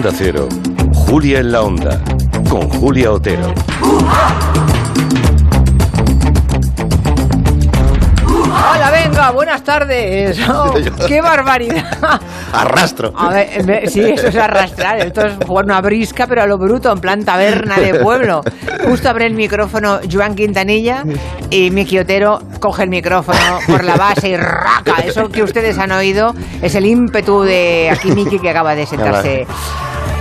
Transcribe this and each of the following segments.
Onda Cero, Julia en la Onda, con Julia Otero. Hola, venga, buenas tardes. Oh, ¡Qué barbaridad! Arrastro. A ver, me- sí, eso es arrastrar. Esto es una brisca, pero a lo bruto, en plan taberna de pueblo. Justo abre el micrófono Joan Quintanilla y Miki Otero coge el micrófono por la base y raca. Eso que ustedes han oído es el ímpetu de aquí Miki que acaba de sentarse.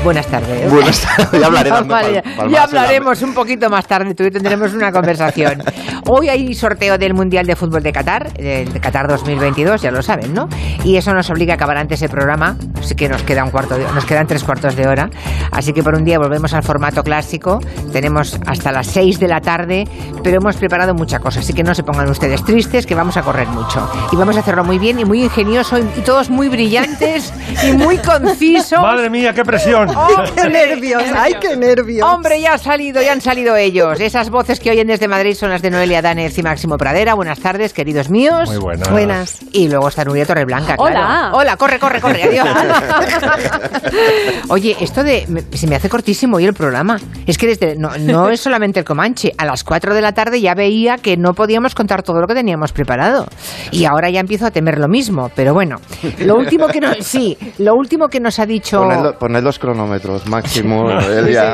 Buenas tardes. Buenas tardes. Ya hablaré dando Vale, ya hablaremos un poquito más tarde, tú y tendremos una conversación. Hoy hay sorteo del Mundial de Fútbol de Qatar, de Qatar 2022, ya lo saben, ¿no? Y eso nos obliga a acabar antes el programa, así que nos queda un cuarto de- nos quedan tres cuartos de hora. Así que por un día volvemos al formato clásico. Tenemos hasta las seis de la tarde, pero hemos preparado mucha cosa, así que no se pongan ustedes tristes, que vamos a correr mucho. Y vamos a hacerlo muy bien y muy ingenioso y, y todos muy brillantes y muy concisos. Madre mía, qué presión. ¡Qué nervios! ¡Ay, qué nervios! Hombre, ya han salido, ya han salido ellos. Esas voces que oyen desde Madrid son las de Noelia Danez y Máximo Pradera. Buenas tardes, queridos míos. Muy buenas. Buenas. Y luego está Nuria Torreblanca, claro. Hola. Hola, corre, corre, corre, adiós. Oye, esto de... me- se me hace cortísimo hoy el programa. Es que desde... No, no es solamente el Comanche. A las 4 de la tarde ya veía que no podíamos contar todo lo que teníamos preparado. Y ahora ya empiezo a temer lo mismo. Pero bueno, lo último que nos... Sí, lo último que nos ha dicho... Poned, lo- poned los cronómetros, máximo. sí,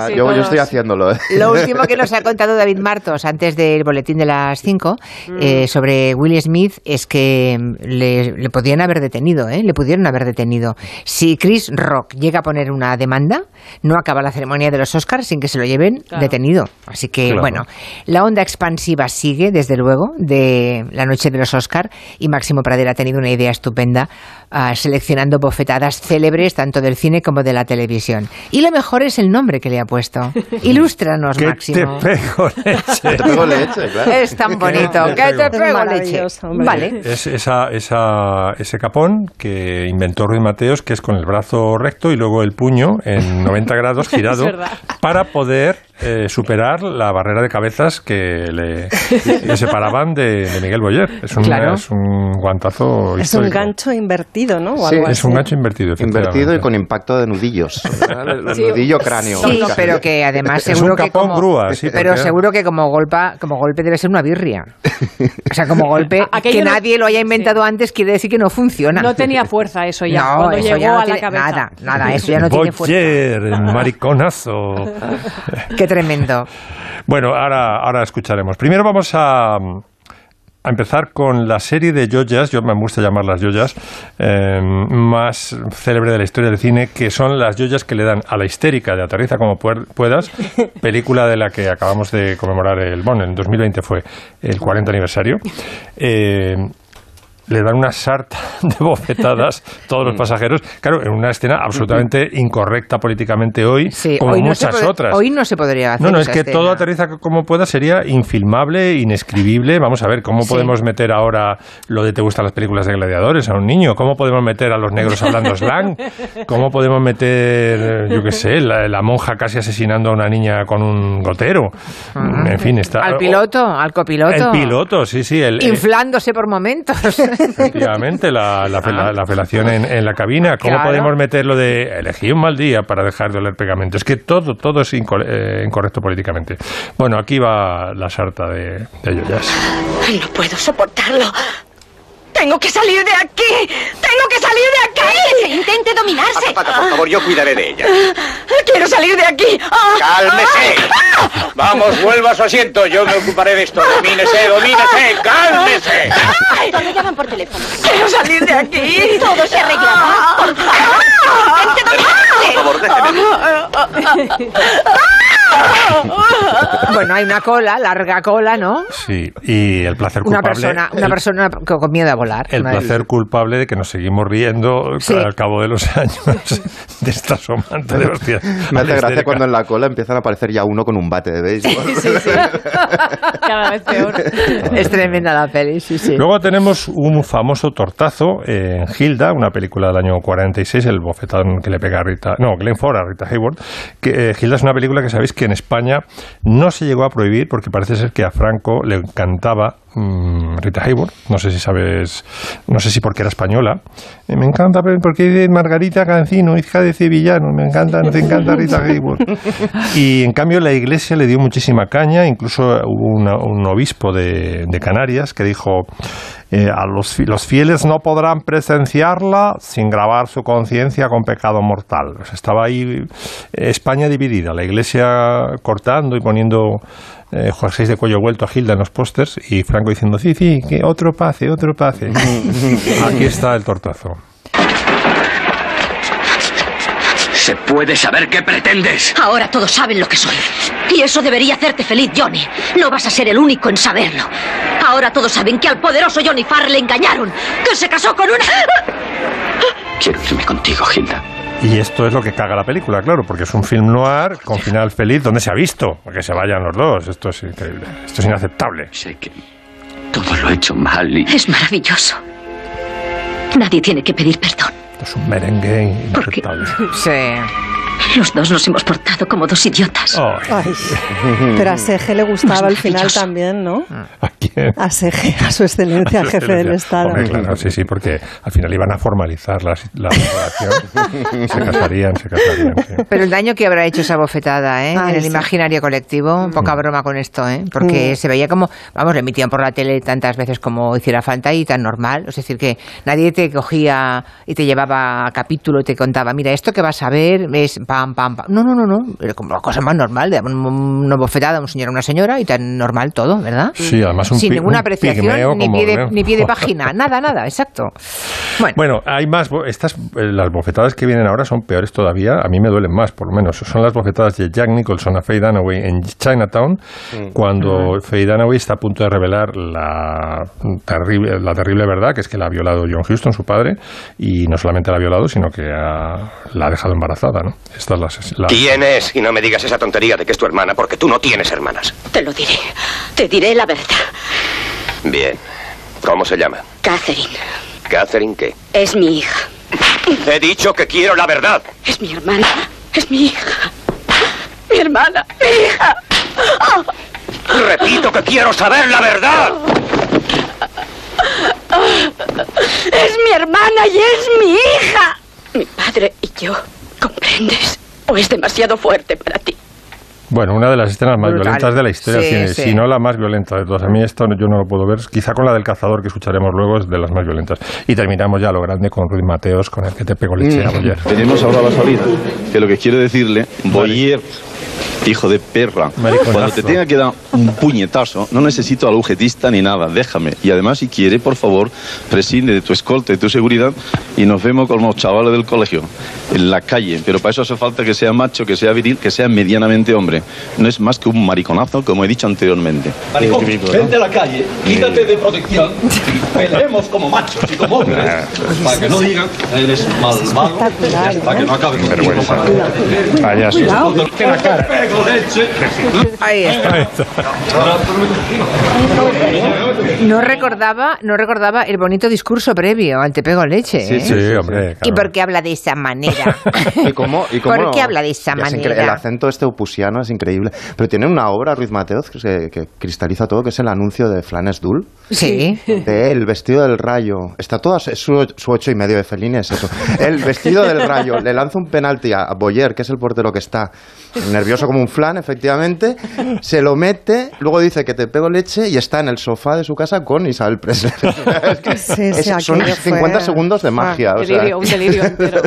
sí, yo, estoy haciéndolo. ¿eh? Lo último que nos ha contado David Martos antes del boletín de las 5 eh, sobre Will Smith es que mm, le, le podían haber detenido, ¿eh? le pudieron haber detenido. Si Chris Rock llega a poner una demanda, no acaba la ceremonia de los Oscars sin que se lo lleven Claro. detenido. Así que, Claro. bueno, la onda expansiva sigue, desde luego, de la noche de los Oscars y Máximo Pradera ha tenido una idea estupenda ah, seleccionando bofetadas célebres tanto del cine como de la televisión. Y lo mejor es el nombre que le ha puesto. Ilústranos, ¿Qué Máximo. te pego leche? Te pego leche, claro. Es tan bonito. Que te pego? Es leche. maravilloso, hombre. Vale. Es esa, esa, ese capón que inventó Ruiz Mateos, que es con el brazo recto y luego el puño en 90 grados girado, para poder eh, superar la barrera de cabezas que le, le separaban de, de Miguel Boyer. Es un, Claro. es un guantazo Es un histórico. gancho invertido, ¿no? O Sí, algo Es un así. gancho invertido, Invertido y con impacto de nudillos. Sí. nudillo cráneo. Sí, pero que además Es seguro un que capón como, grúa, sí, pero porque- seguro que como golpe, como golpe debe ser una birria. O sea, como golpe que no- nadie lo haya inventado antes quiere decir que no funciona. No tenía fuerza eso ya, No, cuando eso llegó ya no a la tiene cabeza. nada, nada, eso ya no tiene fuerza. Boyer, el mariconazo. Qué tremendo. Bueno, ahora, ahora escucharemos. Primero vamos a, a empezar con la serie de joyas, yo me gusta llamarlas joyas, eh, más célebre de la historia del cine, que son las joyas que le dan a la histérica de Aterriza como puedas, película de la que acabamos de conmemorar el, bueno, en 2020 fue el 40 aniversario. Eh, le dan una sarta de bofetadas todos Mm. los pasajeros. Claro, en una escena absolutamente incorrecta políticamente hoy, Sí, como hoy muchas otras. hoy no se podría hacer No, no, es que escena. todo aterriza como pueda sería infilmable, inescribible. Vamos a ver, ¿cómo Sí. podemos meter ahora lo de te gustan las películas de gladiadores a un niño? ¿Cómo podemos meter a los negros hablando slang? ¿Cómo podemos meter, yo qué sé, la, la monja casi asesinando a una niña con un gotero? En fin, está... Al piloto, al copiloto. El piloto, sí, sí. El, eh, Inflándose por momentos. Efectivamente, la, la, fel- la felación en, en la cabina. ¿Cómo Claro. podemos meter lo de elegí un mal día para dejar de oler pegamento? Es que todo, todo es inco- eh, incorrecto políticamente. Bueno, aquí va la sarta de, de Yoyas. No puedo soportarlo. Tengo que salir de aquí. Tengo que salir de aquí. intente dominarse. Azafata, por favor, yo cuidaré de ella. Quiero salir de aquí. Ah, ¡Cálmese! Vamos, vuelva a su asiento. Yo me ocuparé de esto. Domínese, domínese. ¡Cálmese! Todo llaman por teléfono. Quiero salir de aquí. Todo se arreglará. Por favor. Intente Por favor, déjeme. bueno, hay una cola, larga cola, ¿no? Sí, y el placer Una culpable. persona, una el- persona con miedo a volar. el placer culpable de que nos seguimos riendo Sí. al cabo de los años de esta somante de hostias. Me hace gracia cuando en la cola empiezan a aparecer ya uno con un bate de béisbol. Cada vez peor. Es tremenda la peli, sí, sí. Luego tenemos un famoso tortazo en Hilda, una película del año 46, el bofetón que le pega a Rita, no, Glenn Ford a Rita Hayward. Que, eh, Hilda es una película que sabéis que en España no se llegó a prohibir porque parece ser que a Franco le encantaba mm, Rita Hayworth. No sé si sabes, no sé si porque era española. Eh, me encanta porque es Margarita Cancino, hija de Sevillano. Me encanta, nos encanta Rita Hayworth. Y en cambio la iglesia le dio muchísima caña. Incluso hubo una- un obispo de, de Canarias que dijo eh, a los, los fieles no podrán presenciarla sin grabar su conciencia con pecado mortal. O sea, estaba ahí eh, España dividida, la iglesia cortando y poniendo eh, jerseys de cuello vuelto a Gilda en los pósters y Franco diciendo, sí, sí, que otro pase, otro pase. Aquí está el tortazo. ¿Se puede saber qué pretendes? Ahora todos saben lo que soy. Y eso debería hacerte feliz, Johnny. No vas a ser el único en saberlo. Ahora todos saben que al poderoso Johnny Farr le engañaron. Que se casó con una... Quiero irme contigo, Hilda. Y esto es lo que caga la película, claro, porque es un film noir con final feliz donde se ha visto que se vayan los dos. Esto es increíble, esto es inaceptable. Sé que todo lo he hecho mal y... Es maravilloso. Nadie tiene que pedir perdón. Esto es un merengue inaceptable. Sí. Los dos nos hemos portado como dos idiotas. Ay, pero a Seje le gustaba al final también, ¿no? ¿A quién? A Seje, a su excelencia, Su jefe del. Estado. Hombre, claro, sí, sí, porque al final iban a formalizar la, la relación. se casarían, se casarían. sí. Pero el daño que habrá hecho esa bofetada ¿eh? Ay, en el sí. imaginario colectivo, poca broma con esto, ¿eh? porque Mm. se veía como, vamos, lo emitían por la tele tantas veces como hiciera falta y tan normal. Es decir, que nadie te cogía y te llevaba a capítulo y te contaba, mira, esto que vas a ver es pam, pam, pam. No, no, no, no, era como la cosa más normal, de un- una bofetada a un señor a una señora y tan normal todo, ¿verdad? Sí, además un Sin pi- ninguna un apreciación, ni pie, de, ni pie de página, nada, nada, exacto. Bueno, Bueno, hay más. bo- Estas, eh, las bofetadas que vienen ahora son peores todavía. A mí me duelen más, por lo menos. Son las bofetadas de Jack Nicholson a Faye Dunaway en Chinatown, cuando Faye Dunaway está a punto de revelar la terrible, la terrible verdad, que es que la ha violado John Huston, su padre, y no solamente la ha violado, sino que ha- la ha dejado embarazada, ¿no? Esta es la, la- ¿Quién es? Y no me digas esa tontería de que es tu hermana, porque tú no tienes hermanas. Te lo diré. Te diré la verdad. Bien. ¿Cómo se llama? Catherine ¿Catherine qué? es mi hija. He dicho que quiero la verdad. Es mi hermana. Es mi hija. Mi hermana. Mi hija. Repito que quiero saber la verdad. Es mi hermana y es mi hija. Mi padre y yo. ¿Comprendes? ¿O es demasiado fuerte para ti? Bueno, una de las escenas más Brutal. violentas de la historia del Sí, cine, sí. si no la más violenta de todas. A mí esto yo no lo puedo ver, quizá con la del cazador que escucharemos luego es de las más violentas. Y terminamos ya a lo grande con Ruiz Mateos, con el que te pego leche a Boyer. Tenemos ahora la salida. Que lo que quiero decirle, Boyer, hijo de perra, Mariconazo. cuando te tenga que dar un puñetazo, no necesito al ujetista ni nada, déjame. Y además, si quiere, por favor, prescinde de tu escolta y tu seguridad y nos vemos con los chavales del colegio, en la calle. Pero para eso hace falta que sea macho, que sea viril, que sea medianamente hombre. No es más que un mariconazo, como he dicho anteriormente. Maricón, vente a la calle, quítate de protección, peleemos como machos y como hombres, para que no digan eres malvado, y hasta que no acabe con Vergüenza. Payaso. Ahí está. No recordaba, no recordaba el bonito discurso previo al Te pego leche. ¿eh? Sí, hombre. ¿Y por qué habla de esa manera? ¿Y cómo, y cómo ¿Por qué habla de esa manera? El acento este opusiano es increíble. Pero tiene una obra, Ruiz Mateos, que, que cristaliza todo, que es el anuncio de Flanes Dull. Sí. De el vestido del rayo. Está todo, su, su ocho y medio de Fellini, es eso. El vestido del rayo. Le lanza un penalti a Boyer, que es el portero que está nervioso como un flan, efectivamente. Se lo mete, luego dice que te pego leche y está en el sofá de su casa con Isabel Presley. Es que Sí, sí, son aquello 50 fue- segundos de magia. o sea. Delirio, un delirio entero.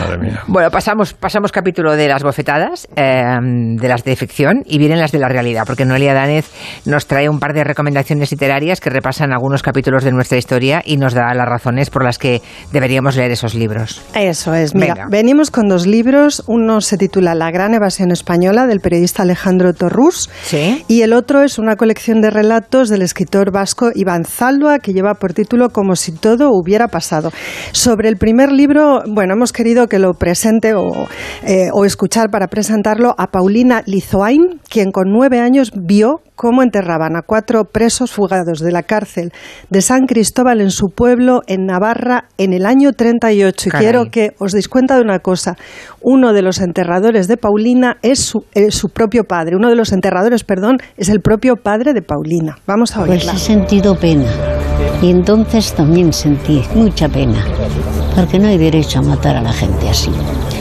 Madre mía. Bueno, pasamos, pasamos capítulo de las bofetadas, eh, de las de ficción, y vienen las de la realidad, porque Noelia Danez nos trae un par de recomendaciones literarias que repasan algunos capítulos de nuestra historia y nos da las razones por las que deberíamos leer esos libros. Eso es. Mira, Venga. venimos con dos libros. Uno se titula La gran evasión española del periodista Alejandro Torrús. ¿Sí? Y el otro es una colección de relatos del escritor vasco Iván Zaldua que lleva por título Como si todo hubiera pasado. Sobre el primer libro, bueno, hemos hemos querido que lo presente o, eh, o escuchar para presentarlo a Paulina Lizoain, quien con nueve años vio cómo enterraban a cuatro presos fugados de la cárcel de San Cristóbal en su pueblo, en Navarra, en el año 38. Y Caray. quiero que os deis cuenta de una cosa. Uno de los enterradores de Paulina es su, es su propio padre. Uno de los enterradores, perdón, es el propio padre de Paulina. Vamos a Pues oírla. he sentido pena. Y entonces también sentí mucha pena. Porque no hay derecho a matar a la gente así.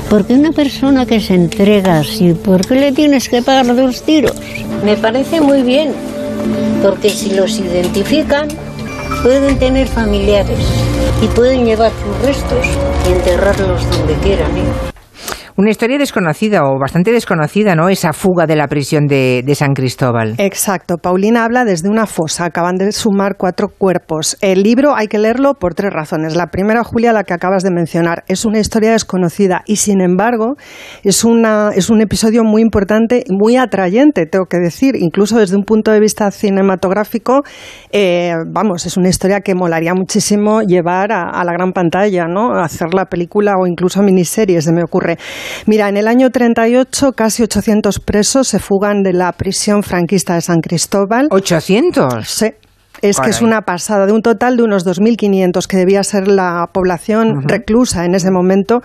Porque una persona que se entrega así, ¿por qué le tienes que pagar dos tiros? Me parece muy bien. Porque si los identifican, pueden tener familiares y pueden llevar sus restos y enterrarlos donde quieran. ¿eh? Una historia desconocida o bastante desconocida, ¿no? Esa fuga de la prisión de, San Cristóbal. Exacto. Paulina habla desde una fosa. Acaban de sumar cuatro cuerpos. El libro hay que leerlo por tres razones. La primera, Julia, la que acabas de mencionar, es una historia desconocida y, sin embargo, es, una, es un episodio muy importante muy atrayente, tengo que decir. Incluso desde un punto de vista cinematográfico, eh, vamos, es una historia que molaría muchísimo llevar a, a la gran pantalla, ¿no? Hacer la película o incluso miniseries, se me ocurre. Mira, en el año 38 casi 800 presos se fugan de la prisión franquista de San Cristóbal. ¿800? Sí. Es que es una pasada, de un total de unos 2.500 que debía ser la población reclusa en ese momento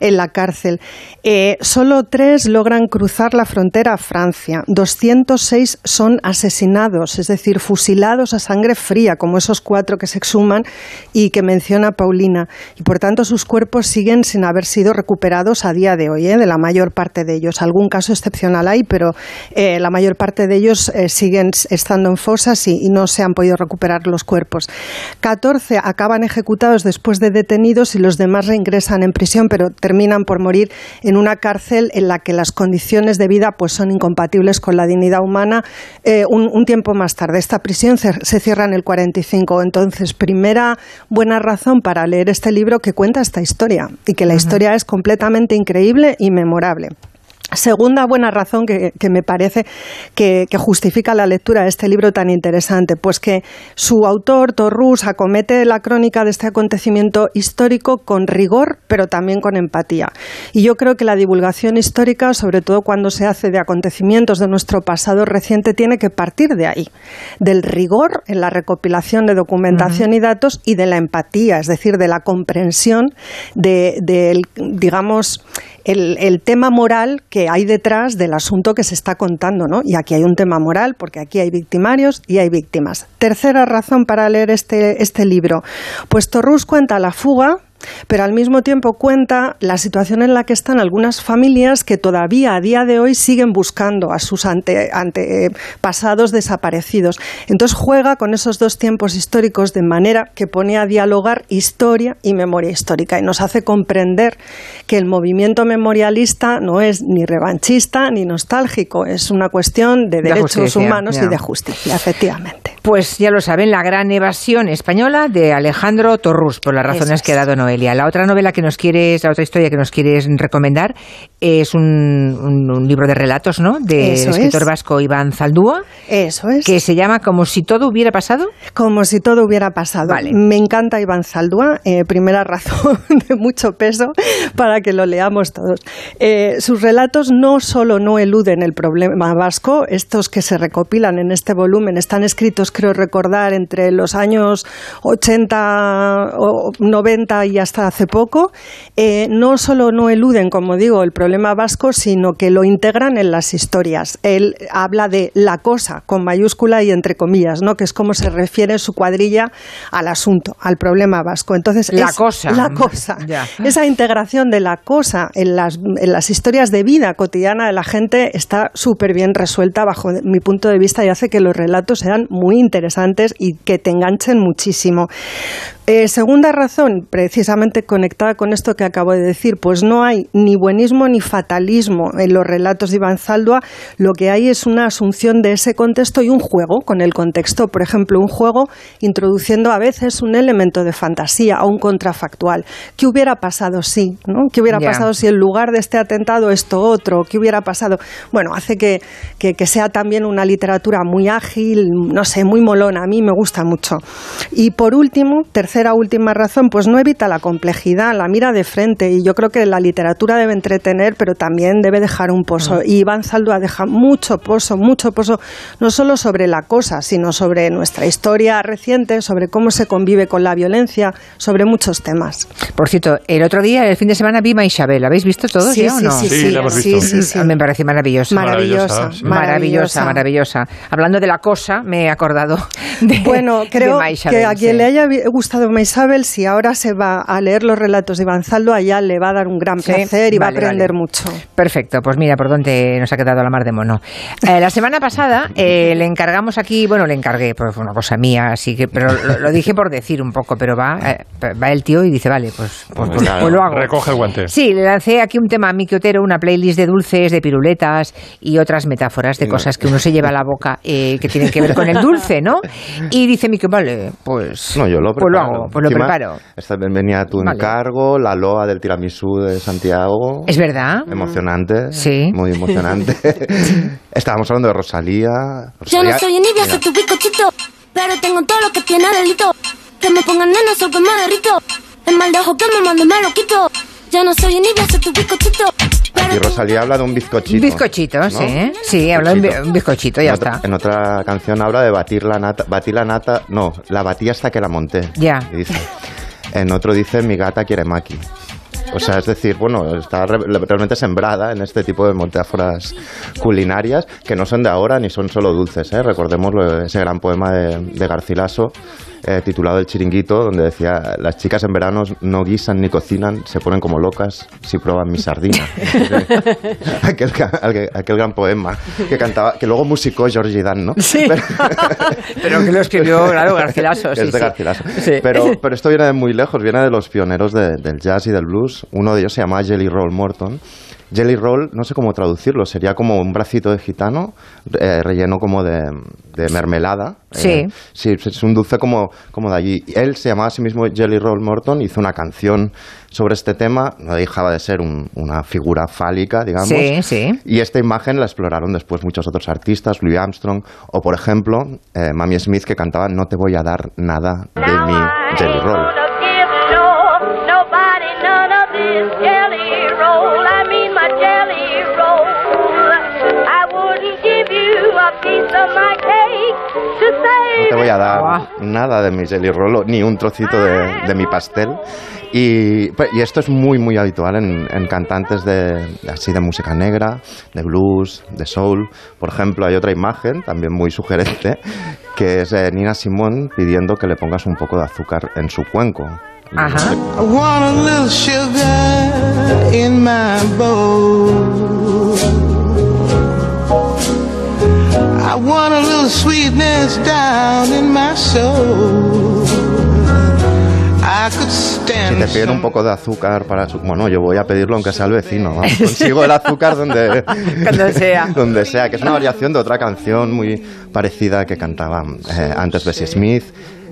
en la cárcel. Eh, solo tres logran cruzar la frontera a Francia, 206 son asesinados, es decir, fusilados a sangre fría, como esos cuatro que se exhuman y que menciona Paulina. Y por tanto sus cuerpos siguen sin haber sido recuperados a día de hoy, ¿eh? de la mayor parte de ellos. Algún caso excepcional hay, pero eh, la mayor parte de ellos eh, siguen estando en fosas y, y no se han podido recuperar los cuerpos. 14 acaban ejecutados después de detenidos y los demás reingresan en prisión, pero terminan por morir en una cárcel en la que las condiciones de vida pues, son incompatibles con la dignidad humana. Eh, un, un tiempo más tarde, esta prisión se cierra en el 45. Entonces, primera buena razón para leer este libro que cuenta esta historia y que la historia es completamente increíble y memorable. Segunda buena razón que, que me parece que, que justifica la lectura de este libro tan interesante, pues que su autor, Torrus, acomete la crónica de este acontecimiento histórico con rigor, pero también con empatía. Y yo creo que la divulgación histórica, sobre todo cuando se hace de acontecimientos de nuestro pasado reciente, tiene que partir de ahí, del rigor en la recopilación de documentación y datos y de la empatía, es decir, de la comprensión de, del, digamos, el, el tema moral que hay detrás del asunto que se está contando, ¿no? Y aquí hay un tema moral porque aquí hay victimarios y hay víctimas. Tercera razón para leer este, este libro, pues Torrus cuenta la fuga pero al mismo tiempo cuenta la situación en la que están algunas familias que todavía a día de hoy siguen buscando a sus ante- antepasados desaparecidos. Entonces juega con esos dos tiempos históricos de manera que pone a dialogar historia y memoria histórica y nos hace comprender que el movimiento memorialista no es ni revanchista ni nostálgico, es una cuestión de De derechos justicia, humanos ya. y de justicia, efectivamente. Pues ya lo saben, La gran evasión española de Alejandro Torrus, por las razones Eso que ha dado Noelia. La otra novela que nos quieres, la otra historia que nos quieres recomendar es un, un- un libro de relatos, ¿no? Del Eso escritor es. vasco Iván Zaldúa. Eso es. Que se llama Como si todo hubiera pasado. Como si todo hubiera pasado. Vale. Me encanta Iván Zaldúa, eh, primera razón de mucho peso para que lo leamos todos. Eh, sus relatos no solo no eluden el problema vasco, estos que se recopilan en este volumen están escritos, creo recordar, entre los años 80 o 90 y hasta hace poco, eh, no solo no eluden, como digo, el problema vasco, sino que lo integran en las historias. Él habla de la cosa, con mayúscula y entre comillas, ¿no? que es como se refiere su cuadrilla al asunto, al problema vasco. Entonces, La es cosa. La cosa. Ya. Esa integración de la cosa en las, en las historias de vida cotidiana de la gente está súper bien resuelta bajo mi punto de vista y hace que los relatos sean muy interesantes y que te enganchen muchísimo. Eh, segunda razón, precisamente conectada con esto que acabo de decir, pues no hay ni buenismo ni fatalismo en los relatos de Iván Zaldua, lo que hay es una asunción de ese contexto y un juego con el contexto, por ejemplo, un juego introduciendo a veces un elemento de fantasía o un contrafactual. ¿Qué hubiera pasado si? ¿no? ¿Qué hubiera pasado si en lugar de este atentado esto otro? ¿Qué hubiera pasado? Bueno, hace que, que, que sea también una literatura muy ágil, no sé, muy molona, a mí me gusta mucho. Y por último, tercera última razón, pues no evita la complejidad, la mira de frente y yo creo que la literatura debe entretener, pero también debe dejar un pozo. Y Iván Zaldúa deja mucho pozo, mucho pozo, no solo sobre la cosa, sino sobre nuestra historia reciente, sobre cómo se convive con la violencia, sobre muchos temas. Por cierto, el otro día, el fin de semana, vi Maisabel. ¿Habéis visto todos Sí, ya o sí, no? sí, Sí, sí, la hemos visto. sí, sí, sí. Me parece maravillosa. Maravillosa, maravillosa, maravillosa. maravillosa. Hablando de la cosa, me he acordado de Bueno, creo de que a quien sí. le haya gustado Maisabel, si ahora se va a leer los relatos de Iván Zaldo, allá le va a dar un gran Sí, placer y va a aprender vale. mucho. Perfecto, pues mira por dónde nos ha quedado la mar de mono. Eh, la semana pasada eh, le encargamos aquí, bueno, le encargué, fue una cosa mía, así que, pero lo, lo dije por decir un poco, pero va, eh, va el tío y dice, vale, pues, pues, pues- Claro, pues lo hago. Recoge el guante. Sí, le lancé aquí un tema a Miki Otero, una playlist de dulces, de piruletas y otras metáforas de cosas que uno se lleva a la boca eh, que tienen que ver con el dulce, ¿no? Y dice Miki, vale, pues, No, yo lo pues lo preparo. hago, pues lo Encima, preparo. Esta venía a tu Vale. encargo, la loa del tiramisú de Santiago. ¿Es verdad? Emocionante. Sí. Muy emocionante. Estábamos hablando de Rosalía. Yo no Rosalía- soy envidia, soy tu bizcochito. Pero tengo todo lo que tiene delito. Que me pongan nena, soy que me derrito. El mal de ojo que me mando me lo quito. Yo no soy envidia, soy tu bizcochito. Aquí Rosalía habla de un bizcochito. Bizcochito, ¿no? sí. Sí, habla de un bi- un bizcochito, ya en otra, está. En otra canción habla de batir la nata. Batí la nata. No, la batí hasta que la monté. Ya. y dice. En otro dice mi gata quiere maki. O sea, es decir, bueno, está re- realmente sembrada en este tipo de metáforas culinarias que no son de ahora ni son solo dulces. ¿eh? Recordemos ese gran poema de Garcilaso eh, titulado El chiringuito, donde decía, las chicas en verano no guisan ni cocinan, se ponen como locas si prueban mi sardina. aquel, aquel- aquel gran poema que cantaba, que luego musicó Georgie Dan, ¿no? Sí. Pero que lo escribió, claro, Garcilaso. es sí, de sí. Garcilaso. Sí. Pero, pero esto viene de muy lejos, viene de los pioneros de- del jazz y del blues. Uno de ellos se llama Jelly Roll Morton. Jelly Roll, no sé cómo traducirlo, sería como un bracito de gitano eh, relleno como de, de mermelada. Sí. Eh, sí, es un dulce como, como de allí. Él se llamaba a sí mismo Jelly Roll Morton, hizo una canción sobre este tema, no dejaba de ser un- una figura fálica, digamos. Sí, sí. Y esta imagen la exploraron después muchos otros artistas, Louis Armstrong, o por ejemplo, eh, Mami Smith que cantaba No te voy a dar nada de mi Jelly Roll. Piece of my No te voy a dar nada de mi Jelly Roll, o ni un trocito de, de mi pastel. Y, y esto es muy, muy habitual en, en cantantes de, así de música negra, de blues, de soul. Por ejemplo, hay otra imagen, también muy sugerente, que es de Nina Simone pidiendo que le pongas un poco de azúcar en su cuenco. Ajá. I want a little sugar in my bowl. I want a little sweetness down in my soul. I could Si stand te piden un poco de azúcar para su... Bueno, yo voy a pedirlo aunque sea el vecino. vamos, Consigo el azúcar donde... Donde sea. donde sea, que es una variación de otra canción muy parecida que cantaba eh, antes Bessie Smith.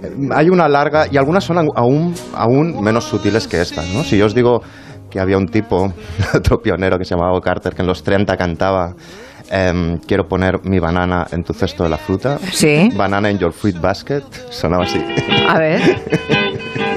Eh, Hay una larga... Y algunas son aún, aún menos sutiles que estas, ¿no? Si yo os digo que había un tipo, otro pionero que se llamaba Carter, que en los 30 cantaba... em, quiero poner mi banana en tu cesto de la fruta. Sí. Banana in your fruit basket. Sonaba así. A ver.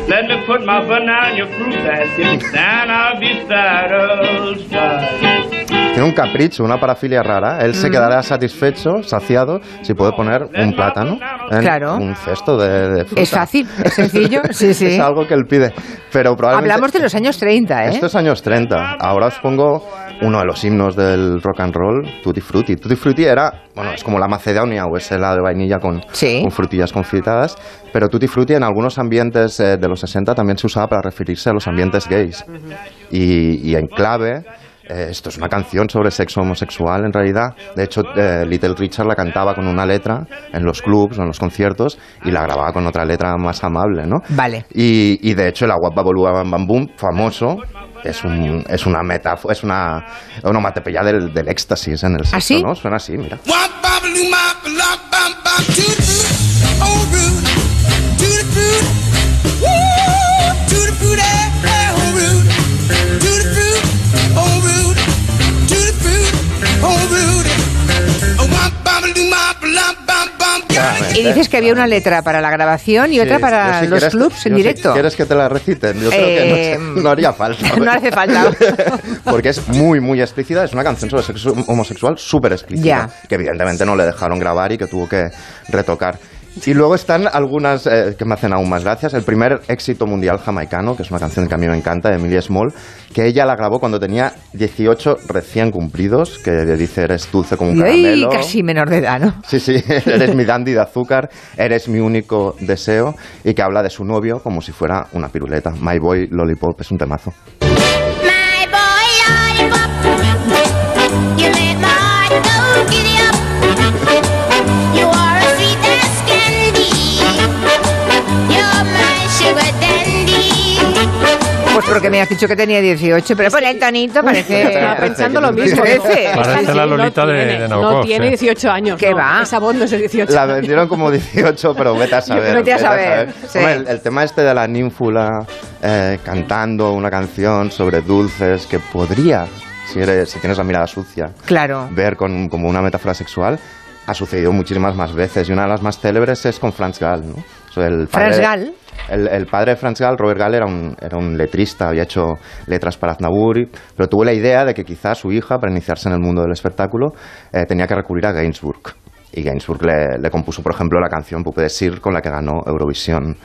Let me put my banana in your fruit basket, and I'll be satisfied. Tiene un capricho, una parafilia rara. Él se Mm. quedará satisfecho, saciado, si puede poner un plátano en Claro. un cesto de, de fruta. Es fácil, es sencillo, sí, sí. Es algo que él pide. Pero probablemente... Hablamos de los años 30, ¿eh? Esto es años 30. Ahora os pongo uno de los himnos del rock and roll, Tutti Frutti. Tutti Frutti era, bueno, es como la macedonia o es helado de vainilla con, con frutillas confitadas, pero Tutti Frutti en algunos ambientes eh, de los 60 también se usaba para referirse a los ambientes gays. Y, y en clave, eh, esto es una canción sobre sexo homosexual en realidad. De hecho, eh, Little Richard la cantaba con una letra en los clubs o en los conciertos y la grababa con otra letra más amable, ¿no? Vale. Y, y de hecho el agua babolúa bam bam boom, famoso, es, un, es una metáfora, es una onomatopeya del, del éxtasis en el sexo, sí? ¿no? Suena así, mira. Y dices que había una letra para la grabación y otra Sí, para los quieres- clubs en yo si directo. ¿Quieres que te la reciten? Yo creo Eh, que no, no haría falta. No hace falta. Porque es muy, muy explícita. Es una canción sobre sexo homosexual súper explícita. Ya. Que evidentemente no le dejaron grabar y que tuvo que retocar. Y luego están algunas eh, que me hacen aún más gracias. El primer éxito mundial jamaicano, que es una canción que a mí me encanta, de Emilia Small, que ella la grabó cuando tenía 18 recién cumplidos, que dice eres dulce como un Y caramelo. casi menor de edad, ¿no? Sí, sí, eres mi dandy de azúcar, eres mi único deseo, y que habla de su novio como si fuera una piruleta. My Boy Lollipop es un temazo. My boy lollipop, Pues porque me has dicho que tenía 18, pero por el tonito parece... Estaba pensando lo mismo. Parece la Lolita de, no tiene sí. 18 años. ¿Qué va? Esa voz no es de 18 La vendieron como 18, pero vete a saber. Vete a saber, el, tema este de la ninfula eh, cantando una canción sobre dulces que podría, si, eres, si tienes la mirada sucia, Claro. ver con, como una metáfora sexual, ha sucedido muchísimas más veces. Y una de las más célebres es con Franz Gall. ¿no? O sea, el Franz Gall. El, padre de Franz Gall, Robert Gall, era un, era un letrista, había hecho letras para Aznavour, y- pero tuvo la idea de que quizás su hija, para iniciarse en el mundo del espectáculo, eh, tenía que recurrir a Gainsbourg. Y Gainsbourg le, le compuso, por ejemplo, la canción Pupe de Sir, con la que ganó Eurovisión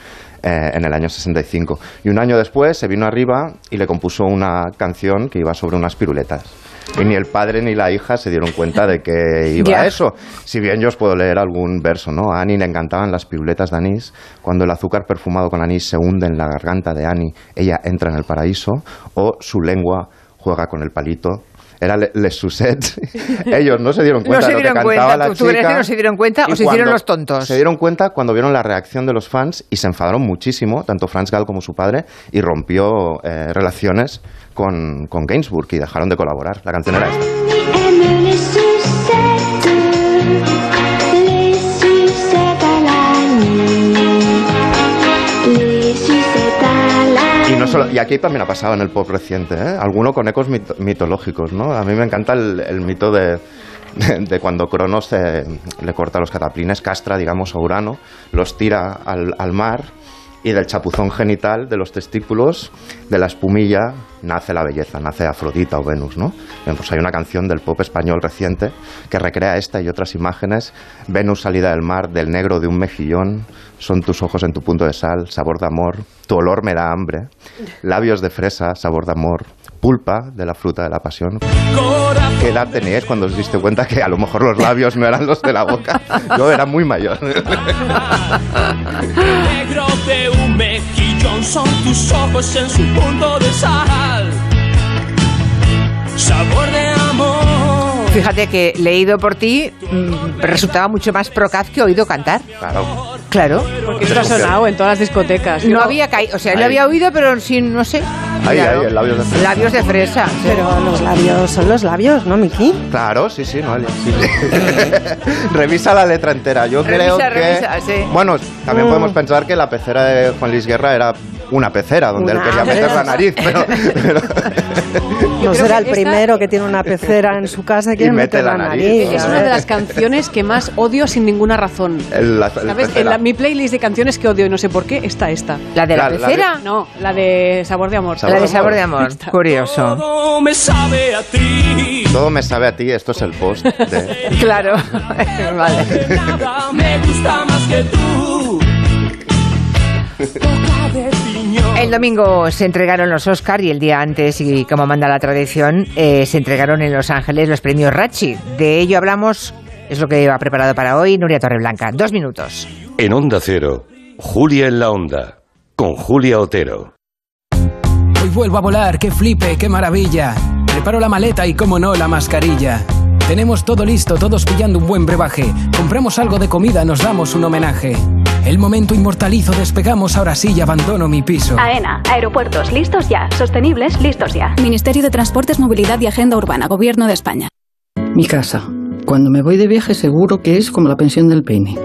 eh, en el año 65. Y un año después se vino arriba y le compuso una canción que iba sobre unas piruletas. Y ni el padre ni la hija se dieron cuenta de que iba a eso. Si bien yo os puedo leer algún verso, ¿no? A Annie le encantaban las piruletas de anís. Cuando el azúcar perfumado con anís se hunde en la garganta de Annie, ella entra en el paraíso. O su lengua juega con el palito. Era Le, Les Sucettes. Ellos no se dieron No cuenta se de lo que dieron cantaba cuenta. la ¿Tú, tú crees chica. que no se dieron cuenta o se hicieron los tontos? Se dieron cuenta cuando vieron la reacción de los fans y se enfadaron muchísimo, tanto Franz Gall como su padre, y rompió eh, relaciones con, con Gainsbourg y dejaron de colaborar. La canción era esta. No y aquí también ha pasado en el pop reciente, ¿eh? alguno con ecos mito- mitológicos. ¿no? A mí me encanta el, mito de, de, de cuando Cronos eh, le corta los cataplines, castra, digamos, a Urano, los tira al, al mar y del chapuzón genital, de los testículos, de la espumilla, nace la belleza, nace Afrodita o Venus. ¿no? Pues hay una canción del pop español reciente que recrea esta y otras imágenes. Venus salida del mar, del negro de un mejillón, son tus ojos en tu punto de sal, sabor de amor, tu olor me da hambre, labios de fresa, sabor de amor, pulpa de la fruta de la pasión. ¿Qué edad teníais cuando os diste cuenta que a lo mejor los labios no eran los de la boca? Yo era muy mayor. negro de un mejillón son tus ojos en su punto de sal. Sabor de. Fíjate que leído por ti mm, resultaba mucho más procaz que oído cantar. Claro. Claro. Porque esto ha sonado en todas las discotecas. No había caído, o sea, Ahí. lo había oído, pero sin, no sé. Ahí, ahí, el labios de fresa. Labios de fresa. sí. Pero los labios son los labios, ¿no, Miki? Claro, sí, sí, Noelia. sí, sí. revisa la letra entera. Yo creo Revisa, que. revisa, sí. Bueno, también Mm. podemos pensar que la pecera de Juan Luis Guerra era una pecera donde Una él quería meter la pecera. nariz, pero. pero- No será el esta- primero que tiene una pecera en su casa y quiere mete meter la nariz. Es una de las canciones que más odio sin ninguna razón. el- la- ¿Sabes? En la- mi playlist de canciones que odio y no sé por qué está esta. ¿La de la, La- de- pecera? No, la de Sabor de Amor. Sabor La de de sabor amor. de amor. Esta. Curioso. Todo me sabe a ti. Todo me sabe a ti, esto es el post de. Claro. vale. Nada me gusta más que tú. El domingo se entregaron los Oscar y el día antes, y como manda la tradición, eh, se entregaron en Los Ángeles los premios Rachi. De ello hablamos, es lo que ha preparado para hoy Nuria Torreblanca. Dos minutos. En Onda Cero, Julia en la Onda, con Julia Otero. Hoy vuelvo a volar, qué flipe, qué maravilla. Preparo la maleta y, como no, la mascarilla. Tenemos todo listo, todos pillando un buen brebaje. Compramos algo de comida, nos damos un homenaje. El momento inmortalizo, despegamos, ahora sí y abandono mi piso. AENA, aeropuertos listos ya, sostenibles listos ya. Ministerio de Transportes, Movilidad y Agenda Urbana, Gobierno de España. Mi casa. Cuando me voy de viaje seguro que es como la pensión del peine.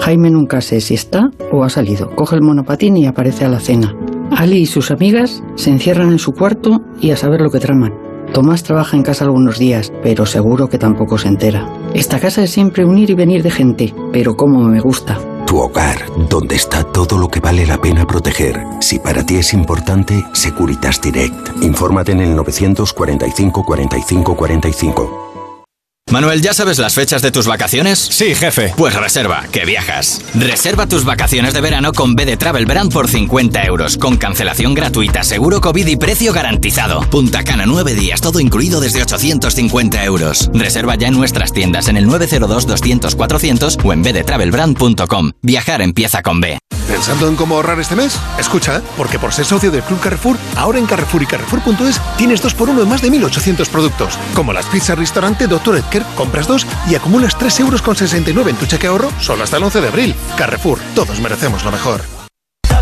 Jaime nunca sé si está o ha salido. Coge el monopatín y aparece a la cena. Ali y sus amigas se encierran en su cuarto y a saber lo que traman. Tomás trabaja en casa algunos días, pero seguro que tampoco se entera. Esta casa es siempre un ir y venir de gente, pero como me gusta. Tu hogar, donde está todo lo que vale la pena proteger. Si para ti es importante, Securitas Direct. Infórmate en el 945 45 45. Manuel, ¿ya sabes las fechas de tus vacaciones? Sí, jefe. Pues reserva, que viajas. Reserva tus vacaciones de verano con B de Travel Brand por 50 euros, con cancelación gratuita, seguro COVID y precio garantizado. Punta Cana, 9 días, todo incluido desde 850 euros. Reserva ya en nuestras tiendas en el 902-200-400 o en bdetravelbrand.com. Viajar empieza con B. ¿Pensando en cómo ahorrar este mes? Escucha, porque por ser socio del Club Carrefour, ahora en Carrefour y Carrefour.es tienes 2x1 en más de 1.800 productos. Como las pizzas restaurante Dr. Edgar, compras dos y acumulas 3,69 euros en tu cheque ahorro solo hasta el 11 de abril. Carrefour, todos merecemos lo mejor.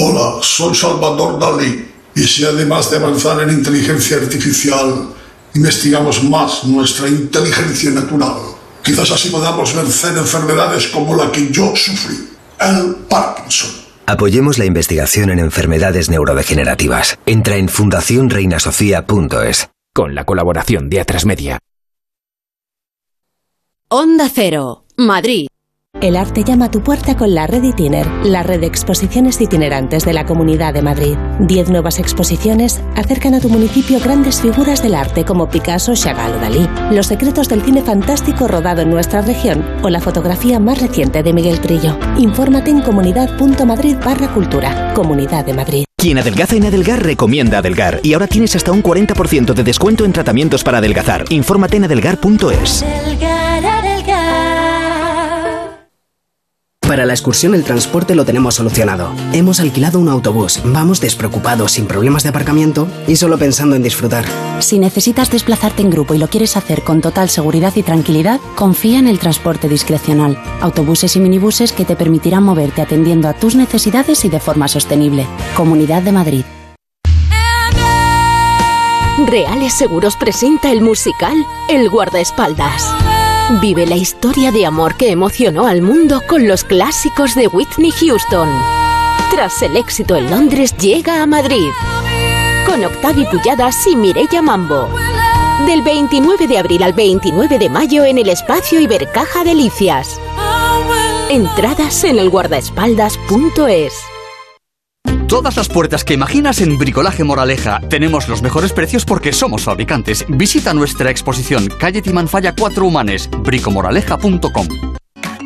Hola, soy Salvador Dalí. Y si además de avanzar en inteligencia artificial, investigamos más nuestra inteligencia natural, quizás así podamos vencer enfermedades como la que yo sufrí, el Parkinson. Apoyemos la investigación en enfermedades neurodegenerativas. Entra en fundacionreinasofía.es. Con la colaboración de Atrasmedia. Onda Cero, Madrid. El arte llama a tu puerta con la Red Itiner, la red de exposiciones itinerantes de la Comunidad de Madrid. Diez nuevas exposiciones acercan a tu municipio grandes figuras del arte como Picasso, Chagall o Dalí, los secretos del cine fantástico rodado en nuestra región o la fotografía más reciente de Miguel Trillo. Infórmate en comunidad.madrid barra cultura. Comunidad de Madrid. Quien adelgaza en Adelgar recomienda Adelgar y ahora tienes hasta un 40% de descuento en tratamientos para adelgazar. Infórmate en adelgar.es. Para la excursión el transporte lo tenemos solucionado. Hemos alquilado un autobús, vamos despreocupados, sin problemas de aparcamiento y solo pensando en disfrutar. Si necesitas desplazarte en grupo y lo quieres hacer con total seguridad y tranquilidad, confía en el transporte discrecional. Autobuses y minibuses que te permitirán moverte atendiendo a tus necesidades y de forma sostenible. Comunidad de Madrid. Reales Seguros presenta el musical El guardaespaldas. Vive la historia de amor que emocionó al mundo con los clásicos de Whitney Houston. Tras el éxito en Londres, llega a Madrid. Con Octavi Pulladas y Mireia Mambo. Del 29 de abril al 29 de mayo en el espacio Ibercaja Delicias. Entradas en elguardaespaldas.es. Todas las puertas que imaginas en Bricolaje Moraleja. Tenemos los mejores precios porque somos fabricantes. Visita nuestra exposición Calle Timanfaya 4 Humanes, bricomoraleja.com.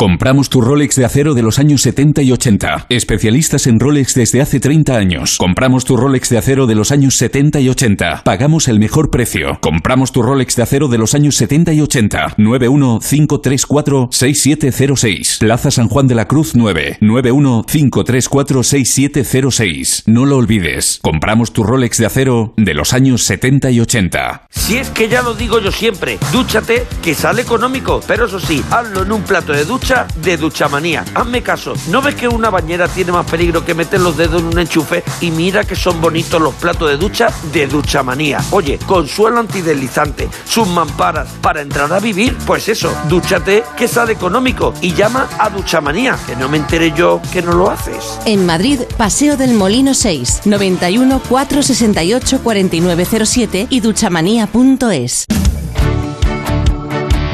Compramos tu Rolex de acero de los años 70 y 80. Especialistas en Rolex desde hace 30 años. Compramos tu Rolex de acero de los años 70 y 80. Pagamos el mejor precio. Compramos tu Rolex de acero de los años 70 y 80. 915346706. Plaza San Juan de la Cruz 9. 915346706. No lo olvides. Compramos tu Rolex de acero de los años 70 y 80. Si es que ya lo digo yo siempre, dúchate que sale económico, pero eso sí, hazlo en un plato de ducha de Duchamanía. Hazme caso, ¿no ves que una bañera tiene más peligro que meter los dedos en un enchufe? Y mira que son bonitos los platos de ducha de Duchamanía. Oye, con suelo antideslizante, sus mamparas, para entrar a vivir, pues eso, dúchate que sale económico y llama a Duchamanía, que no me enteré yo que no lo haces. En Madrid, Paseo del Molino 6, 91 468 4907 y duchamanía.es.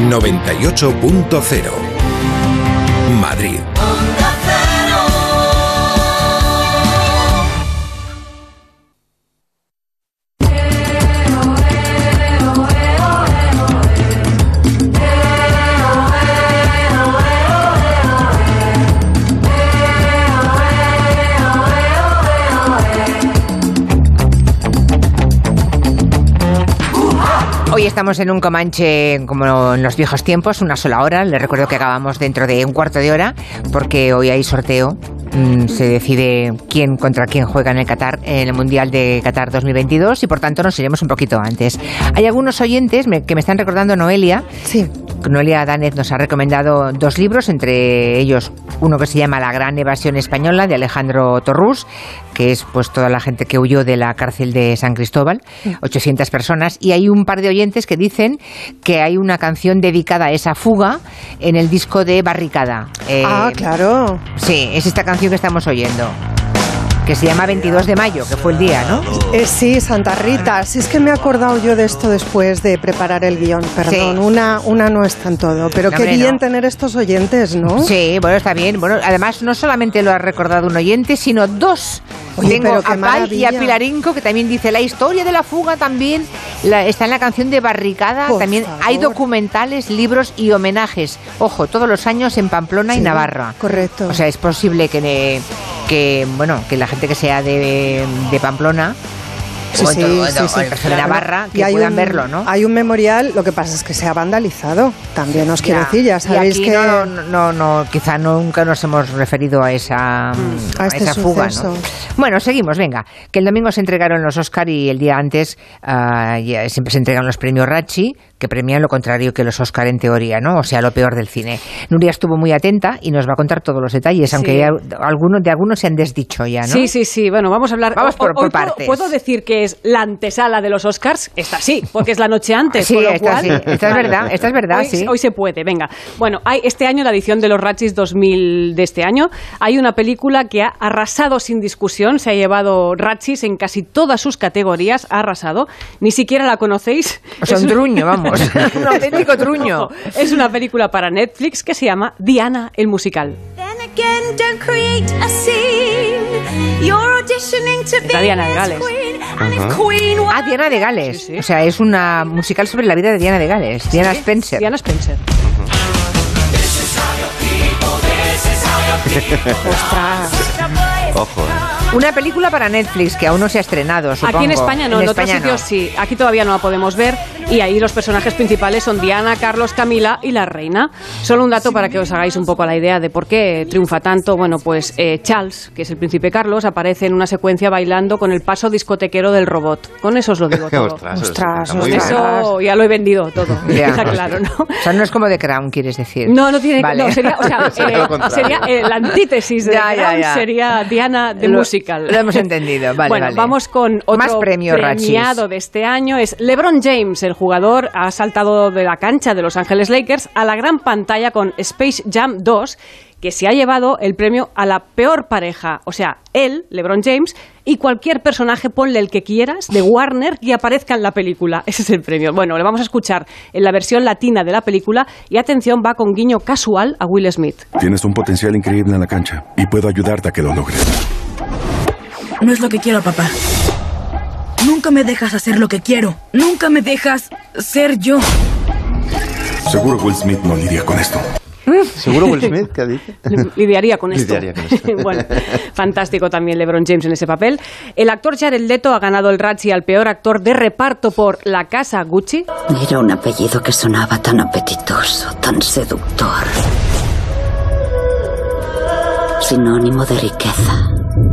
98.0 Madrid. Estamos en un Comanche como en los viejos tiempos, una sola hora. Les recuerdo que acabamos dentro de un cuarto de hora porque hoy hay sorteo. Mm, se decide quién contra quién juega en el Qatar en el Mundial de Qatar 2022 y por tanto nos iremos un poquito antes. Hay algunos oyentes que me están recordando Noelia. Sí. Noelia Danez nos ha recomendado dos libros, entre ellos uno que se llama La gran evasión española de Alejandro Torrús, que es pues toda la gente que huyó de la cárcel de San Cristóbal, 800 personas, y hay un par de oyentes que dicen que hay una canción dedicada a esa fuga en el disco de Barricada. ah, claro. Sí, es esta canción que estamos oyendo que se llama 22 de mayo, que fue el día, ¿no? Eh, sí, Santa Rita. Si es que me he acordado yo de esto después de preparar el guion, perdón. Una, una no está en todo, pero qué bien tener estos oyentes, ¿no? Sí, bueno, está bien. Bueno, además no solamente lo ha recordado un oyente, sino dos. Tengo a Pai y a Pilarinco, que también dice la historia de la fuga también está en la canción de Barricada. también hay documentales, libros y homenajes. Ojo, todos los años en Pamplona y Navarra. Correcto. O sea, es posible que, que bueno, que la gente que sea de, de Pamplona sí, sí, sí, de Navarra que puedan verlo, ¿no? Hay un memorial, lo que pasa es que se ha vandalizado, también os quiero decir, ya sabéis que... No, no, no, quizá nunca nos hemos referido a esa, mm, a, este esa fuga, ¿no? Bueno, seguimos, venga, que el domingo se entregaron los Oscar y el día antes uh, siempre se entregan los premios Rachi, que premian lo contrario que los Oscar en teoría, ¿no? O sea, lo peor del cine. Nuria estuvo muy atenta y nos va a contar todos los detalles, aunque algunos de algunos se han desdicho ya, ¿no? Sí, sí, sí. Bueno, vamos a hablar. Vamos por, por partes. Puedo, decir que es la antesala de los Oscars. Esta sí, porque es la noche antes. Sí, esta, sí. esta es verdad, esta es verdad, hoy, sí. Hoy se puede, venga. Bueno, hay este año, la edición de los Ratchis 2000 de este año, hay una película que ha arrasado sin discusión, se ha llevado Ratchis en casi todas sus categorías, ha arrasado. Ni siquiera la conocéis. O sea, un truño, vamos. auténtico truño. Es una película para Netflix que se llama Diana el musical. Está Diana de Gales. Ah, Diana de Gales. O sea, es una musical sobre la vida de Diana de Gales. Diana Spencer. Diana Spencer. Ostras. Ojo. ¿eh? Una película para Netflix que aún no se ha estrenado, supongo. Aquí en España no, en, otros sitios no. sí. Aquí todavía no la podemos ver y ahí los personajes principales son Diana, Carlos, Camila y la reina. Solo un dato para que os hagáis un poco la idea de por qué triunfa tanto. Bueno, pues eh, Charles, que es el príncipe Carlos, aparece en una secuencia bailando con el paso discotequero del robot. Con eso os lo digo todo. ostras, ostras, ostras. Eso ya lo he vendido todo. Está claro, ¿no? O sea, no es como The Crown, quieres decir. No, no tiene... No, sería, o sea, eh, sería eh, la antítesis de ya, The Crown, ya, ya. sería Diana de Lo- musical. Lo hemos entendido, vale, bueno, vale. vamos con otro Más premios, premiado Rachis. de este año. Es LeBron James, el jugador, ha saltado de la cancha de Los Ángeles Lakers a la gran pantalla con Space Jam 2, que se ha llevado el premio a la peor pareja. O sea, él, LeBron James, y cualquier personaje, ponle el que quieras, de Warner, que aparezca en la película. Ese es el premio. Bueno, le vamos a escuchar en la versión latina de la película y atención, va con guiño casual a Will Smith. Tienes un potencial increíble en la cancha y puedo ayudarte a que lo logres. No es lo que quiero, papá. Nunca me dejas hacer lo que quiero. Nunca me dejas ser yo. Seguro Will Smith no lidia con esto. ¿Seguro Will Smith? ¿Qué dice? Lidiaría con esto. Lidiaría con esto. bueno, fantástico también LeBron James en ese papel. El actor Jared Leto ha ganado el Razzie al peor actor de reparto por La Casa Gucci. Era un apellido que sonaba tan apetitoso, tan seductor. Sinónimo de riqueza,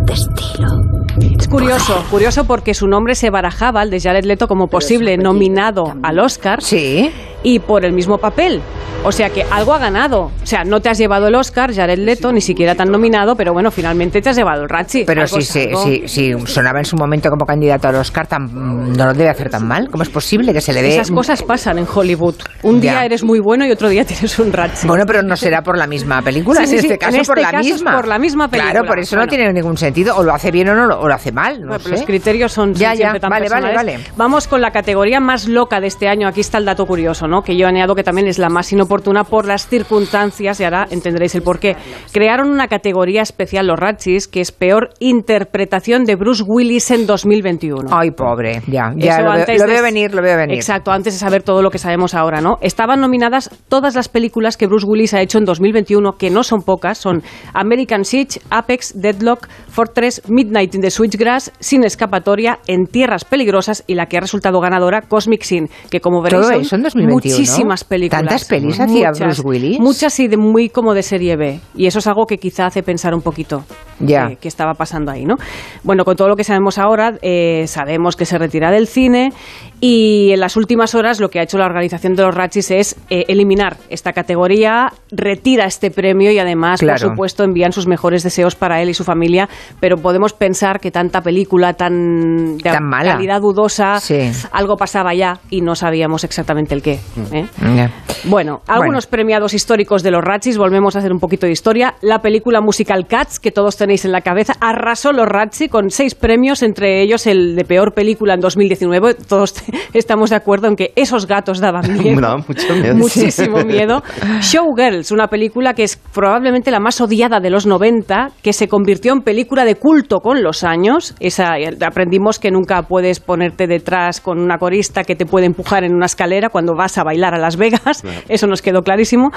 de estilo. Es curioso, curioso porque su nombre se barajaba, el de Jared Leto, como posible nominado al Oscar. Sí. Y por el mismo papel. O sea que algo ha ganado. O sea, no te has llevado el Oscar, Jared Leto, ni siquiera tan nominado, pero bueno, finalmente te has llevado el Razzie. Pero si, algo. si, si sonaba en su momento como candidato al Oscar, tan- no lo debe hacer tan mal. ¿Cómo es posible que se le dé...? Esas cosas pasan en Hollywood. Un Ya. día eres muy bueno y otro día tienes un Razzie. Bueno, pero no será por la misma película, Sí, sí, en sí, este en caso este por la caso es misma. por la misma película. Claro, por eso no tiene ningún sentido. O lo hace bien o no lo, o lo hace mal. No Bueno, pero sé. Los criterios son, ya. siempre tan Vale, vale, personales. vale. Vamos con la categoría más loca de este año. Aquí está el dato curioso, ¿no? Que yo añado que también es la más inoportuna por las circunstancias y ahora entenderéis el porqué. Crearon una categoría especial los Ratchis que es peor interpretación de Bruce Willis en 2021. Ay, pobre. Ya, ya Eso lo, de- veo venir, lo veo venir. Exacto, antes de saber todo lo que sabemos ahora, ¿no? Estaban nominadas todas las películas que Bruce Willis ha hecho en 2021, que no son pocas, son American Siege, Apex, Deadlock, Fortress, Midnight in the Switchgrass, Sin Escapatoria, En Tierras Peligrosas y la que ha resultado ganadora, Cosmic Sin, que como veréis Todo eso en 2021, muchísimas películas. ¿Tantas pelis hacía Bruce Willis? Muchas y de muy como de serie B. Y eso es algo que quizá hace pensar un poquito Ya. eh, qué estaba pasando ahí, ¿no? Bueno, con todo lo que sabemos ahora, eh, sabemos que se retira del cine y en las últimas horas lo que ha hecho la organización de los Ratchis es eh, eliminar esta categoría, retira este premio y además, Claro. por supuesto, envían sus mejores deseos para él y su familia, pero podemos pensar que tanta película tan de Tan mala. calidad dudosa, Sí. algo pasaba ya y no sabíamos exactamente el qué. ¿eh? Ya. Bueno, algunos premiados históricos de los Ratchis, volvemos a hacer un poquito de historia. La película musical Cats, que todos tenéis en la cabeza, arrasó los Ratchis con seis premios, entre ellos el de peor película en 2019. Todos estamos de acuerdo en que esos gatos daban miedo. Daba mucho miedo. Muchísimo miedo. Showgirls, una película que es probablemente la más odiada de los 90, que se convirtió en película de culto con los años. Esa, aprendimos que nunca puedes ponerte detrás con una corista que te puede empujar en una escalera cuando vas a bailar a Las Vegas. Eso nos quedó clarísimo.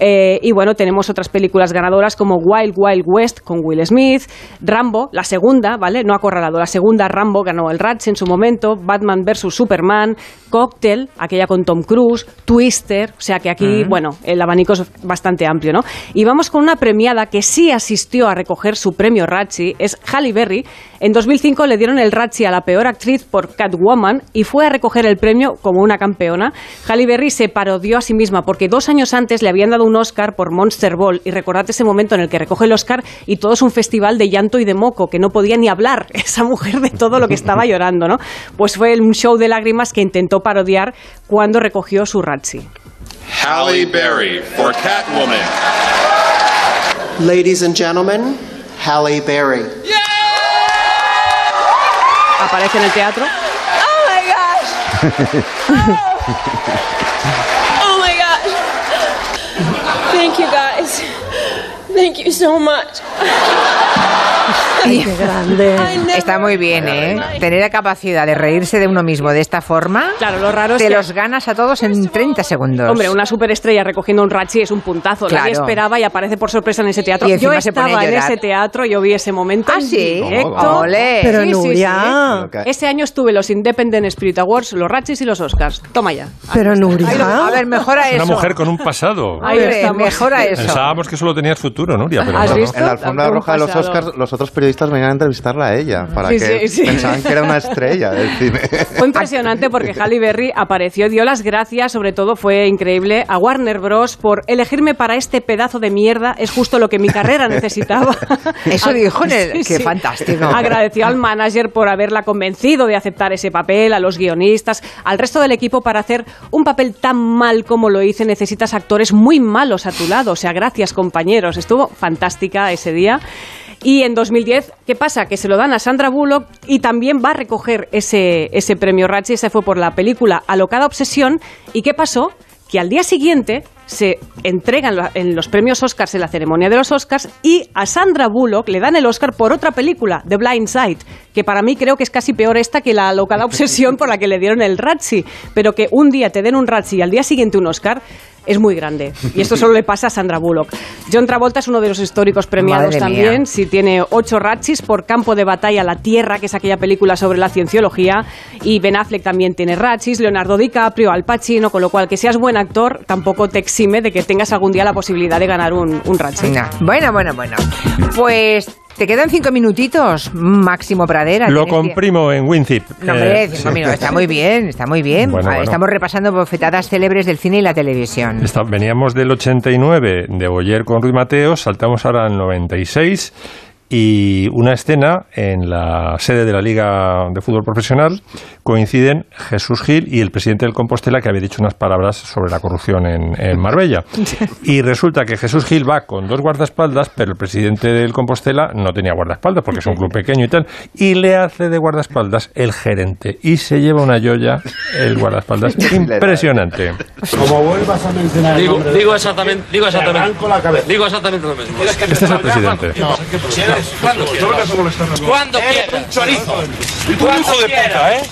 Eh, y bueno, tenemos otras películas ganadoras como Wild Wild West con Will Smith, Rambo, la segunda, ¿vale? No acorralado, la segunda Rambo ganó el Ratch en su momento, Batman vs. Superman, Cocktail, aquella con Tom Cruise, Twister, o sea que aquí, bueno, el abanico es bastante amplio, ¿no? Y vamos con una premiada que sí asistió a recoger su premio Ratchi, es Halle Berry. En 2005 le dieron el Ratchi a la peor actriz por Catwoman y fue a recoger el premio como una campeona. Halle Berry se parodió a sí misma porque dos años antes le habían dado un Oscar por Monster Ball y recordad ese momento en el que recoge el Oscar y todo es un festival de llanto y de moco, que no podía ni hablar esa mujer de todo lo que estaba llorando, ¿no? Pues fue un show de lágrimas que intentó parodiar cuando recogió su Ratchi. Halle Berry for Catwoman. Ladies and gentlemen, Halle Berry. Yeah! Aparece en el teatro. Oh my gosh! Oh my gosh! Thank you guys. Thank you so much. Ay, qué grande. Está muy bien, ¿eh? Tener la capacidad de reírse de uno mismo de esta forma. Claro, lo raro es Te que- los ganas a todos en 30 segundos. Hombre, una superestrella recogiendo un Ratchi es un puntazo. Nadie Claro. esperaba y aparece por sorpresa en ese teatro. Y Yo encima se pone estaba a en ese teatro, yo vi ese momento. ¿Ah, en sí? directo. Ole. Pero Sí, sí, Nuria. sí. Ese año estuve los Independent Spirit Awards, los Ratchis y los Oscars. Toma ya. Pero Nuria. A ver, mejora Una eso. mujer con un pasado. Ahí Hombre, mejora eso. Pensábamos que solo tenías futuro, Nuria, pero ¿Has no. visto? En la alfombra roja de los. Oscars, los otros periodistas venían a entrevistarla a ella, para Sí, que sí, sí. pensaban que era una estrella del cine. Fue impresionante porque Halle Berry apareció, dio las gracias, sobre todo fue increíble, a Warner Bros. por elegirme para este pedazo de mierda. Es justo lo que mi carrera necesitaba. Eso dijo en el- Sí, qué sí. fantástico. Agradeció al manager por haberla convencido de aceptar ese papel, a los guionistas, al resto del equipo para hacer un papel tan mal como lo hice. Necesitas actores muy malos a tu lado. O sea, gracias compañeros. Estuvo fantástica ese día. Y en 2010, ¿qué pasa? Que se lo dan a Sandra Bullock y también va a recoger ese, ese premio Ratchi. Ese fue por la película Alocada Obsesión. ¿Y qué pasó? Que al día siguiente se entregan en los premios Oscars en la ceremonia de los Oscars y a Sandra Bullock le dan el Oscar por otra película, The Blind Side, que para mí creo que es casi peor esta que la alocada obsesión por la que le dieron el Razzie, pero que un día te den un Razzie y al día siguiente un Oscar es muy grande. Y esto solo le pasa a Sandra Bullock. John Travolta es uno de los históricos premiados Madre mía. también. Sí, tiene ocho Razzies por Campo de Batalla La Tierra, que es aquella película sobre la cienciología. Y Ben Affleck también tiene Razzies, Leonardo DiCaprio, Al Pacino, con lo cual que seas buen actor tampoco te exime de que tengas algún día la posibilidad de ganar un, un. No. Bueno, bueno, bueno. Pues te quedan cinco minutitos, Máximo Pradera. Lo Tienes que- comprimo en WinZip. No, hombre, Eh, cinco sí. minutos. Está muy bien, está muy bien. Bueno, bueno. Estamos repasando bofetadas célebres del cine y la televisión. Está- veníamos del 89 de Boyer con Ruy Mateo, saltamos ahora al 96 y una escena en la sede de la Liga de Fútbol Profesional coinciden Jesús Gil y el presidente del Compostela que había dicho unas palabras sobre la corrupción en, en Marbella. Y resulta que Jesús Gil va con dos guardaespaldas, pero el presidente del Compostela no tenía guardaespaldas porque es un club pequeño y tal, y le hace de guardaespaldas el gerente y se lleva una joya el guardaespaldas impresionante. Como vuelvas a mencionar Digo, exactamente, digo Te exactamente. Digo exactamente lo mismo. Este es el presidente. No. ¿Cuándo quieras? ¿Cuándo quieras? un chorizo. Y tú hijo de puta, ¿eh?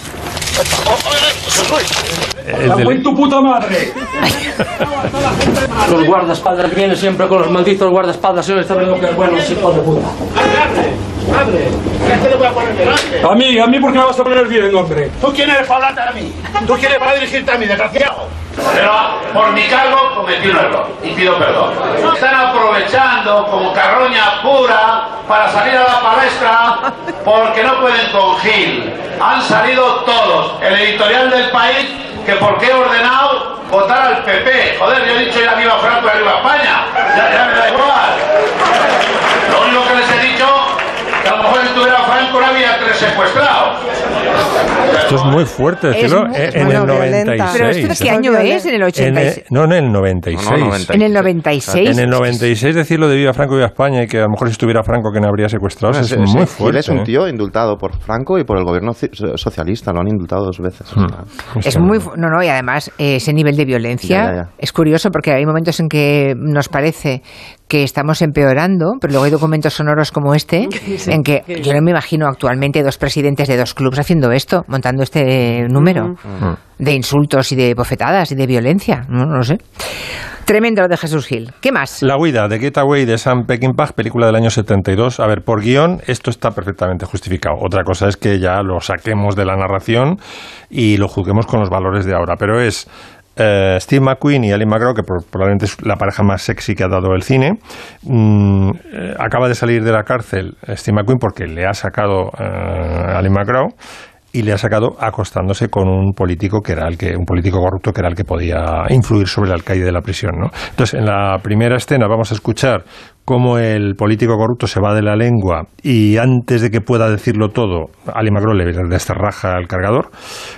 El del- tu puta madre! Los guardaespaldas vienen siempre con los malditos guardaespaldas. Yo está viendo que bueno, hijo de puta. Padre, ¿qué te le voy a poner delante? A mí, a mí, ¿por qué me vas a poner bien, hombre? ¿Tú quién eres para hablarte a mí? ¿Tú quién eres para dirigirte a mí, desgraciado? Pero por mi cargo cometí un error y pido perdón. Están aprovechando como carroña pura para salir a la palestra porque no pueden con Gil. Han salido todos. El editorial del país que por qué he ordenado votar al PP. Joder, yo he dicho ya viva Franco y viva España. Ya, ya me da igual. Lo único que les he dicho que a lo mejor si estuviera Franco no había tres secuestrados. Esto es muy fuerte decirlo muy- eh, es en el violenta. 96. Pero esto de qué año es, en el 86. no, en el 96. No, no, 96. En el 96. En el 96 decirlo de Viva Franco y Viva España y que a lo mejor si estuviera Franco que no habría secuestrados Bueno, es muy fuerte. es un ¿eh? tío indultado por Franco y por el gobierno ci- socialista. Lo han indultado dos veces. Hmm. o sea. Es muy. fu- No, no, y además eh, ese nivel de violencia Ya, ya, ya. es curioso porque hay momentos en que nos parece que estamos empeorando, pero luego hay documentos sonoros como este en que yo no me imagino actualmente dos presidentes de dos clubes haciendo esto, montando este número Mm. de insultos y de bofetadas y de violencia. No, no lo sé. Tremendo lo de Jesús Gil. ¿Qué más? La huida de Getaway de Sam Peckinpah, película del año 72. A ver, por guion esto está perfectamente justificado. Otra cosa es que ya lo saquemos de la narración y lo juzguemos con los valores de ahora. Pero es eh, Steve McQueen y Ali McGraw, que probablemente es la pareja más sexy que ha dado el cine. Mm, eh, acaba de salir de la cárcel Steve McQueen porque le ha sacado eh, Ali McGraw y le ha sacado acostándose con un político que era el que un político corrupto que era el que podía influir sobre el alcaide de la prisión ¿no? entonces en la primera escena vamos a escuchar cómo el político corrupto se va de la lengua y antes de que pueda decirlo todo Ali Magro le desterraja el cargador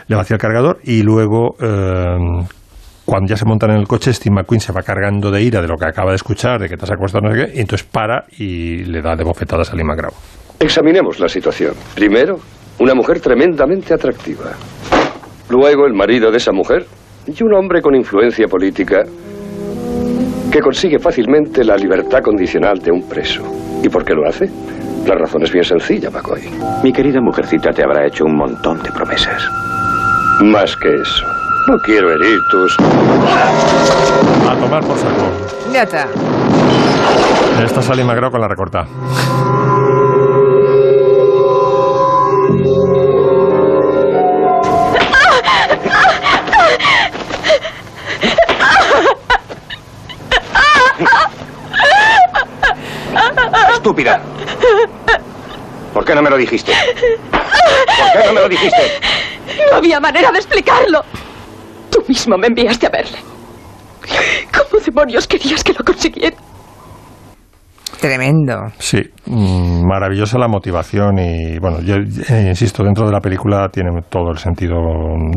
le vacía el cargador y luego eh, cuando ya se montan en el coche, Steve McQueen se va cargando de ira de lo que acaba de escuchar, de que te has acostado, no sé qué, y entonces para y le da de bofetadas a Lee McGraw. Examinemos la situación. Primero, una mujer tremendamente atractiva. Luego, el marido de esa mujer y un hombre con influencia política que consigue fácilmente la libertad condicional de un preso. ¿Y por qué lo hace? La razón es bien sencilla, McCoy. Mi querida mujercita te habrá hecho un montón de promesas. Más que eso. No quiero herir tus... A tomar por saco. Ya está. Esta sale Magro con la recorta. Estúpida. ¿Por qué no me lo dijiste? ¿Por qué no me lo dijiste? No había manera de explicarlo. Mismo me enviaste a verle. ¿Cómo demonios querías que lo consiguiera? Tremendo. Sí, mm, maravillosa la motivación y, bueno, yo eh, insisto, dentro de la película tiene todo el sentido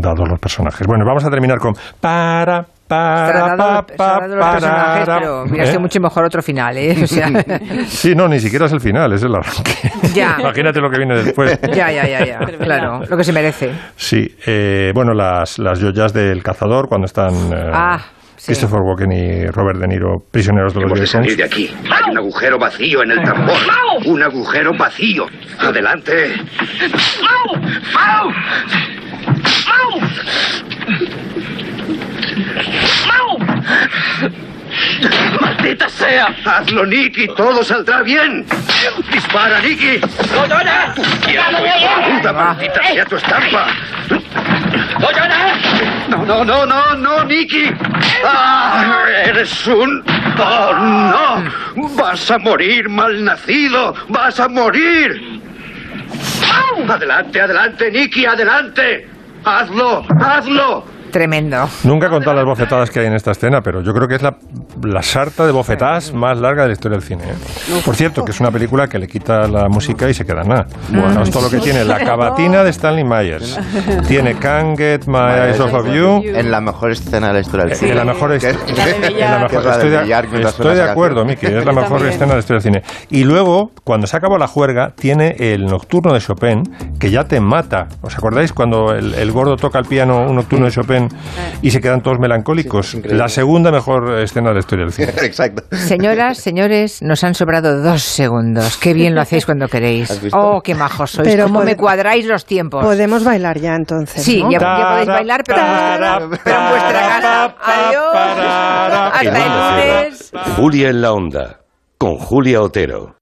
dados los personajes. Bueno, vamos a terminar con para, para, pa, dado los personajes, para. pero hubiera ¿Eh? sido mucho mejor otro final, ¿eh? O sea, Sí, no, ni siquiera es el final, es el arranque. Ya. Imagínate lo que viene después. ya, ya, ya, ya. Claro, lo que se merece. Sí, eh, bueno, las, las joyas del cazador cuando están eh, Ah, sí. Christopher Walken y Robert De Niro prisioneros de los Hemos de Vietcongs. salir de aquí. Hay un agujero vacío en el tambor. Un agujero vacío. Adelante. ¡Maldita ¡Hazlo, Nicky! ¡Todo saldrá bien! ¡Dispara, Nicky! ¡Puta maldita sea tu estampa! ¡No, no, no, no, no, Nicky! ¡Ah, ¡Eres un... ¡Oh, no! ¡Vas a morir, malnacido! ¡Vas a morir! ¡Adelante, adelante, Nicky, adelante! ¡Hazlo, hazlo! Tremendo. Nunca he contado las bofetadas que hay en esta escena, pero yo creo que es la, la sarta de bofetadas más larga de la historia del cine. ¿eh? Por cierto, que es una película que le quita la música y se queda nada. Bueno, es todo lo que tiene. La cavatina de Stanley Myers. Tiene Can't Get My Eyes Off of You. En la mejor escena de la historia del En cine. en la mejor- que es la estoy, de billar estoy de acuerdo. Miki, es la mejor También. escena de la historia del cine. Y luego, cuando se acabó la juerga, tiene el nocturno de Chopin, que ya te mata. ¿Os acordáis cuando el, el gordo toca el piano, un nocturno de Chopin, y se quedan todos melancólicos? la segunda mejor escena de la historia del cine. Exacto. Señoras, señores, nos han sobrado dos segundos. Qué bien lo hacéis cuando queréis. Oh, qué majos sois. Pero Cómo me cuadráis los tiempos. Podemos bailar ya entonces. Sí, ¿no? ya, ya podéis bailar, pero en vuestra, pero en vuestra casa. Adiós. Hasta el lunes. Julia en la onda, con Julia Otero.